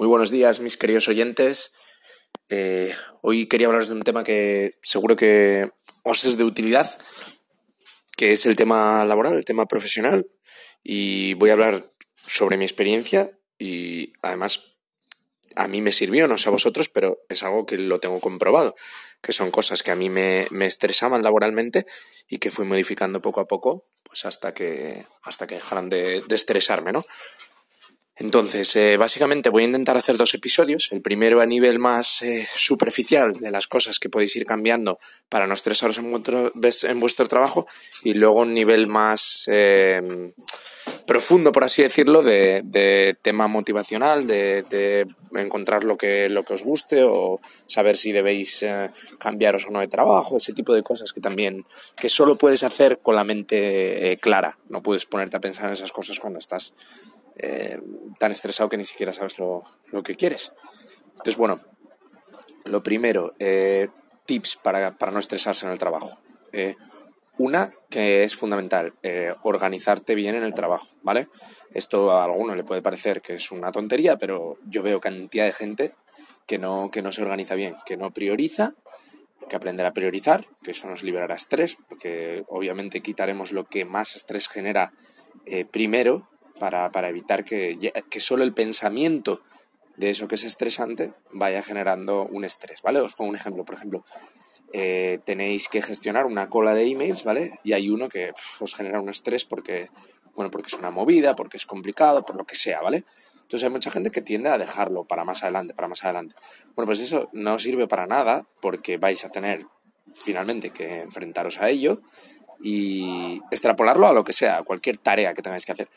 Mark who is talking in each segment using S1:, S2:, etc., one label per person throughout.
S1: Muy buenos días, mis queridos oyentes. Eh, hoy quería hablaros de un tema que seguro que os es de utilidad, que es el tema laboral, el tema profesional. Y voy a hablar sobre mi experiencia y además a mí me sirvió, no sé a vosotros, pero es algo que lo tengo comprobado, que son cosas que a mí me, estresaban laboralmente y que fui modificando poco a poco, pues hasta que, hasta que dejaran de, de estresarme, ¿no? Entonces, eh, básicamente voy a intentar hacer dos episodios. El primero a nivel más eh, superficial de las cosas que podéis ir cambiando para no estresaros en vuestro, en vuestro trabajo y luego un nivel más eh, profundo, por así decirlo, de, tema motivacional, de, encontrar lo que, lo que os guste o saber si debéis cambiaros o no de trabajo, ese tipo de cosas que también, que solo puedes hacer con la mente clara. No puedes ponerte a pensar en esas cosas cuando estás eh, tan estresado que ni siquiera sabes lo, que quieres. Entonces, bueno, lo primero, eh, tips para, no estresarse en el trabajo. Eh, una que es fundamental, organizarte bien en el trabajo, ¿vale? Esto a alguno le puede parecer que es una tontería, pero yo veo cantidad de gente que no, que no se organiza bien, que no prioriza, que aprender a priorizar, que eso nos liberará estrés, porque obviamente quitaremos lo que más estrés genera primero para, para evitar que, que, solo el pensamiento de eso que es estresante vaya generando un estrés, ¿vale? Os pongo un ejemplo, por ejemplo, eh, tenéis que gestionar una cola de emails, ¿vale? Y hay uno que os genera un estrés porque, bueno, porque es una movida, porque es complicado, por lo que sea, ¿vale? Entonces hay mucha gente que tiende a dejarlo para más adelante, para más adelante. Bueno, pues eso no sirve para nada porque vais a tener finalmente que enfrentaros a ello y extrapolarlo a lo que sea, a cualquier tarea que tengáis que hacer.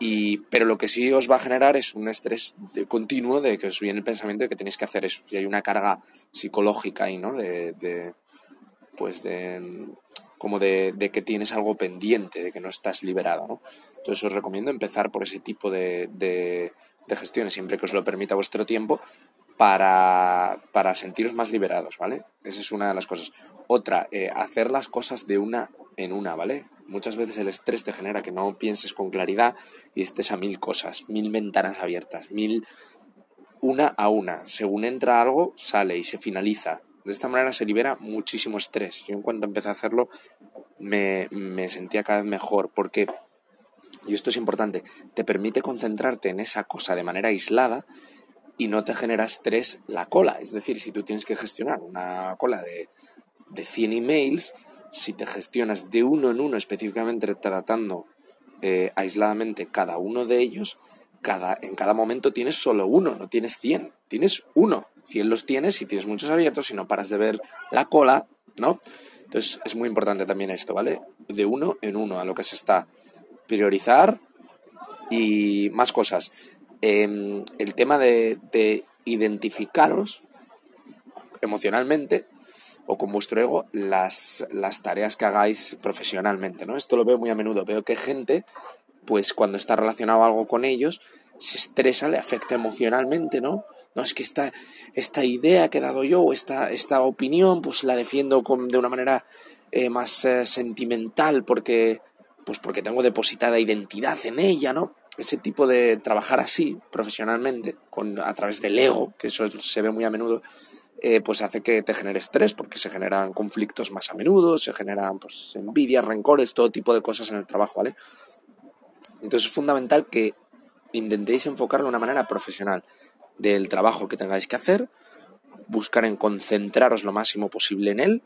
S1: Y, pero lo que sí os va a generar es un estrés continuo de que os viene el pensamiento de que tenéis que hacer eso. Y hay una carga psicológica ahí, ¿no? De, pues de, como de, que tienes algo pendiente, de que no estás liberado, ¿no? Entonces os recomiendo empezar por ese tipo de, de, gestiones, siempre que os lo permita vuestro tiempo, para, para sentiros más liberados, ¿vale? Esa es una de las cosas. Otra, eh, hacer las cosas de una en una, ¿vale? Muchas veces el estrés te genera que no pienses con claridad y estés a mil cosas, mil ventanas abiertas, mil una a una. Según entra algo, sale y se finaliza. De esta manera se libera muchísimo estrés. Yo en cuanto empecé a hacerlo me, me sentía cada vez mejor porque, y esto es importante, te permite concentrarte en esa cosa de manera aislada y no te genera estrés la cola. Es decir, si tú tienes que gestionar una cola de, de 100 emails, si te gestionas de uno en uno específicamente tratando eh, aisladamente cada uno de ellos, cada, en cada momento tienes solo uno, no tienes 100, tienes uno. 100 los tienes y tienes muchos abiertos y no paras de ver la cola, ¿no? Entonces es muy importante también esto, ¿vale? De uno en uno a lo que se está. Priorizar y más cosas. Em, el tema de, de identificaros emocionalmente o con vuestro ego las, las tareas que hagáis profesionalmente, ¿no? Esto lo veo muy a menudo. Veo que gente, pues cuando está relacionado algo con ellos, se estresa, le afecta emocionalmente, ¿no? No, es que esta, esta idea que he dado yo, o esta, esta opinión, pues la defiendo con, de una manera eh, más eh, sentimental porque, pues porque tengo depositada identidad en ella, ¿no? Ese tipo de trabajar así profesionalmente, con, a través del ego, que eso se ve muy a menudo, eh, pues hace que te genere estrés porque se generan conflictos más a menudo, se generan pues, envidias, rencores, todo tipo de cosas en el trabajo, ¿vale? Entonces es fundamental que intentéis enfocarlo de una manera profesional del trabajo que tengáis que hacer, buscar en concentraros lo máximo posible en él,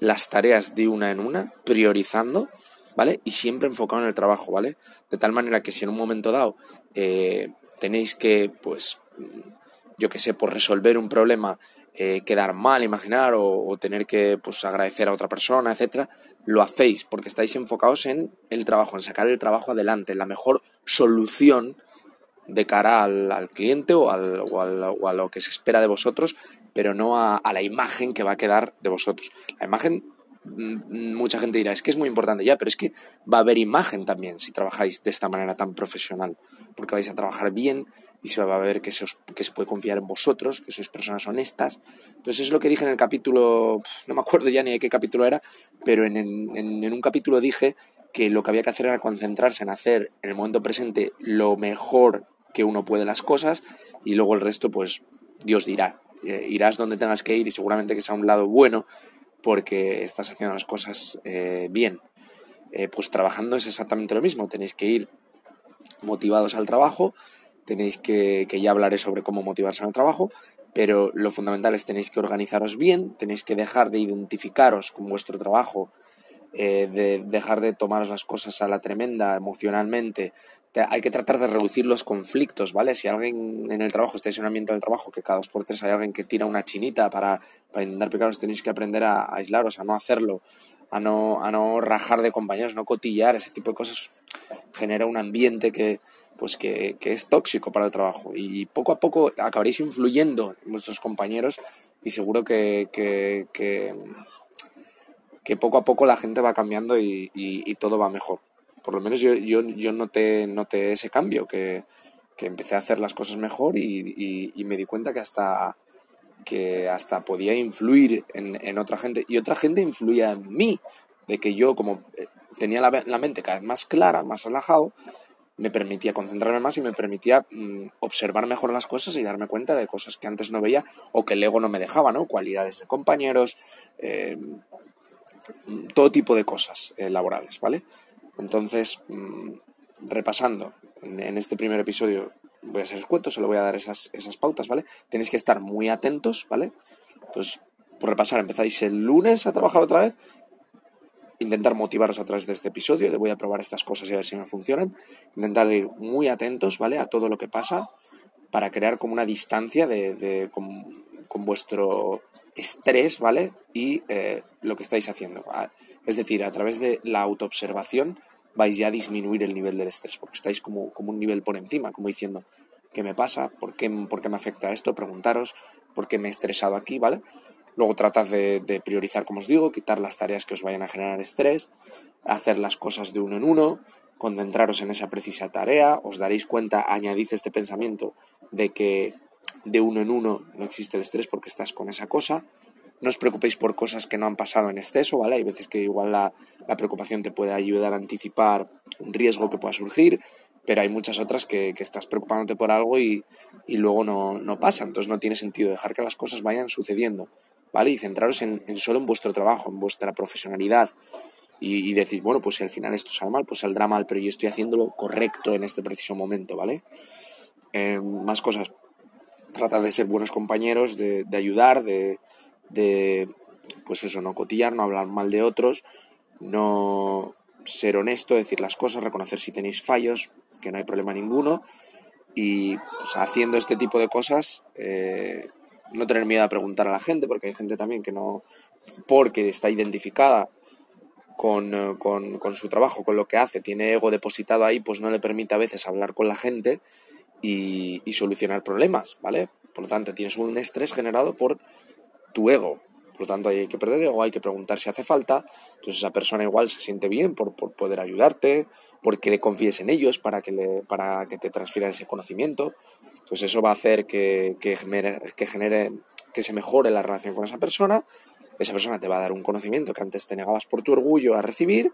S1: las tareas de una en una, priorizando, ¿vale? Y siempre enfocado en el trabajo, ¿vale? De tal manera que si en un momento dado eh, tenéis que, pues, yo que sé, por resolver un problema eh, quedar mal, imaginar o, tener que pues, agradecer a otra persona, etcétera, lo hacéis porque estáis enfocados en el trabajo, en sacar el trabajo adelante, en la mejor solución de cara al, cliente o, al, o, a lo que se espera de vosotros, pero no a, la imagen que va a quedar de vosotros. La imagen mucha gente dirá, es que es muy importante ya, pero es que va a haber imagen también si trabajáis de esta manera tan profesional, porque vais a trabajar bien, y se va a ver que se, puede confiar en vosotros, que sois personas honestas. Entonces es lo que dije en el capítulo, no me acuerdo ya ni de qué capítulo era, pero en, en, un capítulo dije que lo que había que hacer era concentrarse en hacer en el momento presente lo mejor que uno puede las cosas y luego el resto pues Dios dirá. Eh, irás donde tengas que ir y seguramente que sea un lado bueno porque estás haciendo las cosas eh, bien. Eh, pues trabajando es exactamente lo mismo, tenéis que ir motivados al trabajo, tenéis que, que ya hablaré sobre cómo motivarse al trabajo, pero lo fundamental es tenéis que organizaros bien, tenéis que dejar de identificaros con vuestro trabajo, eh, de dejar de tomaros las cosas a la tremenda emocionalmente. hay que tratar de reducir los conflictos, ¿vale? Si alguien en el trabajo, estáis en un ambiente del trabajo, que cada dos por tres hay alguien que tira una chinita para, para intentar picaros, tenéis que aprender a, aislaros, a no hacerlo, a no, a no rajar de compañeros, no cotillar, ese tipo de cosas genera un ambiente que, pues que, es tóxico para el trabajo y poco a poco acabaréis influyendo en vuestros compañeros y seguro que, que, que, poco a poco la gente va cambiando y, todo va mejor. Por lo menos yo, yo, yo noté, noté ese cambio, que, empecé a hacer las cosas mejor y, me di cuenta que hasta, que hasta podía influir en, en, otra gente y otra gente influía en mí, de que yo como eh, tenía la, la mente cada vez más clara, más relajado, me permitía concentrarme más y me permitía mm, observar mejor las cosas y darme cuenta de cosas que antes no veía o que el ego no me dejaba, ¿no? Cualidades de compañeros, eh, todo tipo de cosas eh, laborales, ¿vale? Entonces, mm, repasando, en, este primer episodio voy a ser escueto, solo voy a dar esas, esas pautas, ¿vale? Tenéis que estar muy atentos, ¿vale? Entonces, por repasar, empezáis el lunes a trabajar otra vez intentar motivaros a través de este episodio, de voy a probar estas cosas y a ver si me funcionan, intentar ir muy atentos, ¿vale? A todo lo que pasa para crear como una distancia de, con, vuestro estrés, ¿vale? Y eh, lo que estáis haciendo. Es decir, a través de la autoobservación vais ya a disminuir el nivel del estrés, porque estáis como, como un nivel por encima, como diciendo, ¿qué me pasa? ¿Por qué, ¿Por qué me afecta esto? Preguntaros, ¿por qué me he estresado aquí? ¿Vale? Luego tratad de, priorizar, como os digo, quitar las tareas que os vayan a generar estrés, hacer las cosas de uno en uno, concentraros en esa precisa tarea, os daréis cuenta, añadid este pensamiento de que de uno en uno no existe el estrés porque estás con esa cosa. No os preocupéis por cosas que no han pasado en exceso, ¿vale? Hay veces que igual la, preocupación te puede ayudar a anticipar un riesgo que pueda surgir, pero hay muchas otras que, estás preocupándote por algo y, luego no, no pasa. Entonces no tiene sentido dejar que las cosas vayan sucediendo. ¿vale? Y centraros en, solo en vuestro trabajo, en vuestra profesionalidad. Y, decir, bueno, pues si al final esto sale mal, pues saldrá mal, pero yo estoy haciéndolo correcto en este preciso momento, ¿vale? Eh, más cosas. Trata de ser buenos compañeros, de, ayudar, de, de, pues eso, no cotillar, no hablar mal de otros, no ser honesto, decir las cosas, reconocer si tenéis fallos, que no hay problema ninguno. Y haciendo este tipo de cosas, eh, no tener miedo a preguntar a la gente, porque hay gente también que no, porque está identificada con, eh, con, con, su trabajo, con lo que hace, tiene ego depositado ahí, pues no le permite a veces hablar con la gente y, y solucionar problemas, ¿vale? Por lo tanto, tienes un estrés generado por tu ego. Por lo tanto, hay que perder ego, hay que preguntar si hace falta. Entonces, esa persona igual se siente bien por, por poder ayudarte, porque le confíes en ellos para que, le, para que te transfieran ese conocimiento. Entonces eso va a hacer que, que, genere, que se mejore la relación con esa persona. Esa persona te va a dar un conocimiento que antes te negabas por tu orgullo a recibir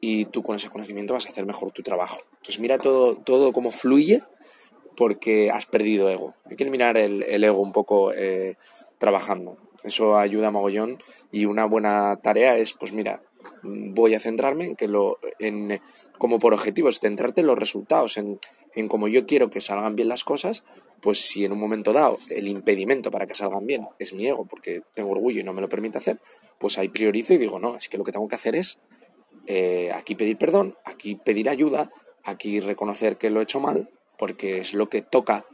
S1: y tú con ese conocimiento vas a hacer mejor tu trabajo. Entonces mira todo, todo cómo fluye porque has perdido ego. Hay que eliminar el, el ego un poco eh, trabajando. Eso ayuda a mogollón. Y una buena tarea es, pues mira, voy a centrarme en que lo, en, como por objetivo es centrarte en los resultados, en, en cómo yo quiero que salgan bien las cosas, pues si en un momento dado el impedimento para que salgan bien es mi ego, porque tengo orgullo y no me lo permite hacer, pues ahí priorizo y digo, no, es que lo que tengo que hacer es eh, aquí pedir perdón, aquí pedir ayuda, aquí reconocer que lo he hecho mal, porque es lo que toca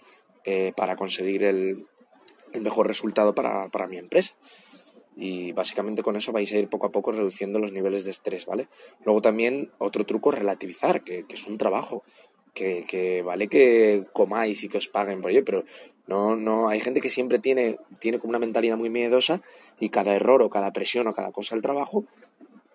S1: eh, para conseguir el, el mejor resultado para, para mi empresa y básicamente con eso vais a ir poco a poco reduciendo los niveles de estrés, ¿vale? Luego también otro truco relativizar, que, es un trabajo, que, que, vale que comáis y que os paguen por ello, pero no, no, hay gente que siempre tiene, tiene como una mentalidad muy miedosa y cada error o cada presión o cada cosa del trabajo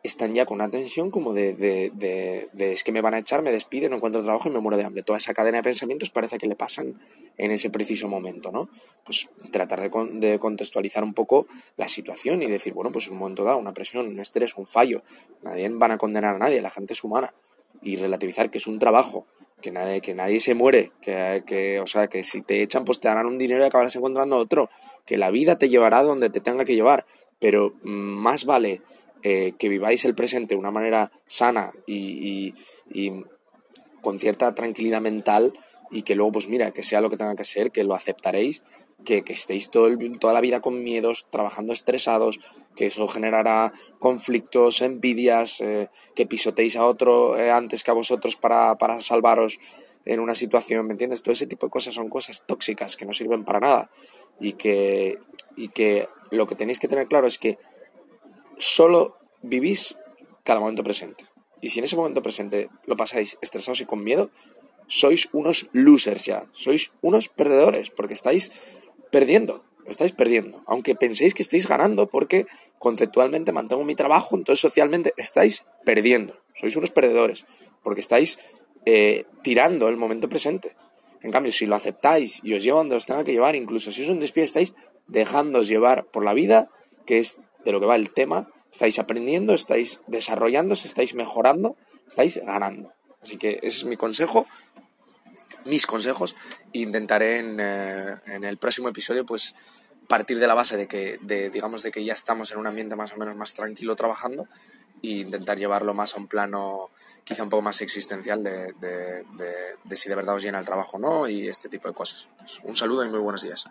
S1: están ya con una tensión como de, de, es que me van a echar, me despiden, no encuentro trabajo y me muero de hambre. Toda esa cadena de pensamientos parece que le pasan en ese preciso momento, ¿no? Pues tratar de, contextualizar un poco la situación y decir, bueno, pues un momento dado, una presión, un estrés, un fallo, nadie van a condenar a nadie, la gente es humana. Y relativizar que es un trabajo, que nadie, que nadie se muere, que, que, o sea, que si te echan, pues te darán un dinero y acabarás encontrando otro, que la vida te llevará donde te tenga que llevar, pero mm, más vale eh, que viváis el presente de una manera sana y, y, con cierta tranquilidad mental y que luego, pues mira, que sea lo que tenga que ser, que lo aceptaréis, que, que estéis todo el, toda la vida con miedos, trabajando estresados, que eso generará conflictos, envidias, eh, que pisoteéis a otro eh, antes que a vosotros para, para salvaros en una situación, ¿me entiendes? Todo ese tipo de cosas son cosas tóxicas que no sirven para nada y que, y que lo que tenéis que tener claro es que solo vivís cada momento presente. Y si en ese momento presente lo pasáis estresados y con miedo, sois unos losers ya, sois unos perdedores, porque estáis perdiendo, estáis perdiendo. Aunque penséis que estáis ganando, porque conceptualmente mantengo mi trabajo, entonces socialmente estáis perdiendo, sois unos perdedores, porque estáis eh, tirando el momento presente. En cambio, si lo aceptáis y os lleva donde os tenga que llevar, incluso si os un despido, estáis dejándoos llevar por la vida, que es de lo que va el tema, estáis aprendiendo, estáis desarrollándose, estáis mejorando, estáis ganando. Así que ese es mi consejo, mis consejos. Intentaré en, eh, en el próximo episodio, pues partir de la base de que, de, digamos, de que ya estamos en un ambiente más o menos más tranquilo trabajando e intentar llevarlo más a un plano quizá un poco más existencial de, de, de, de si de verdad os llena el trabajo o no y este tipo de cosas. Pues un saludo y muy buenos días.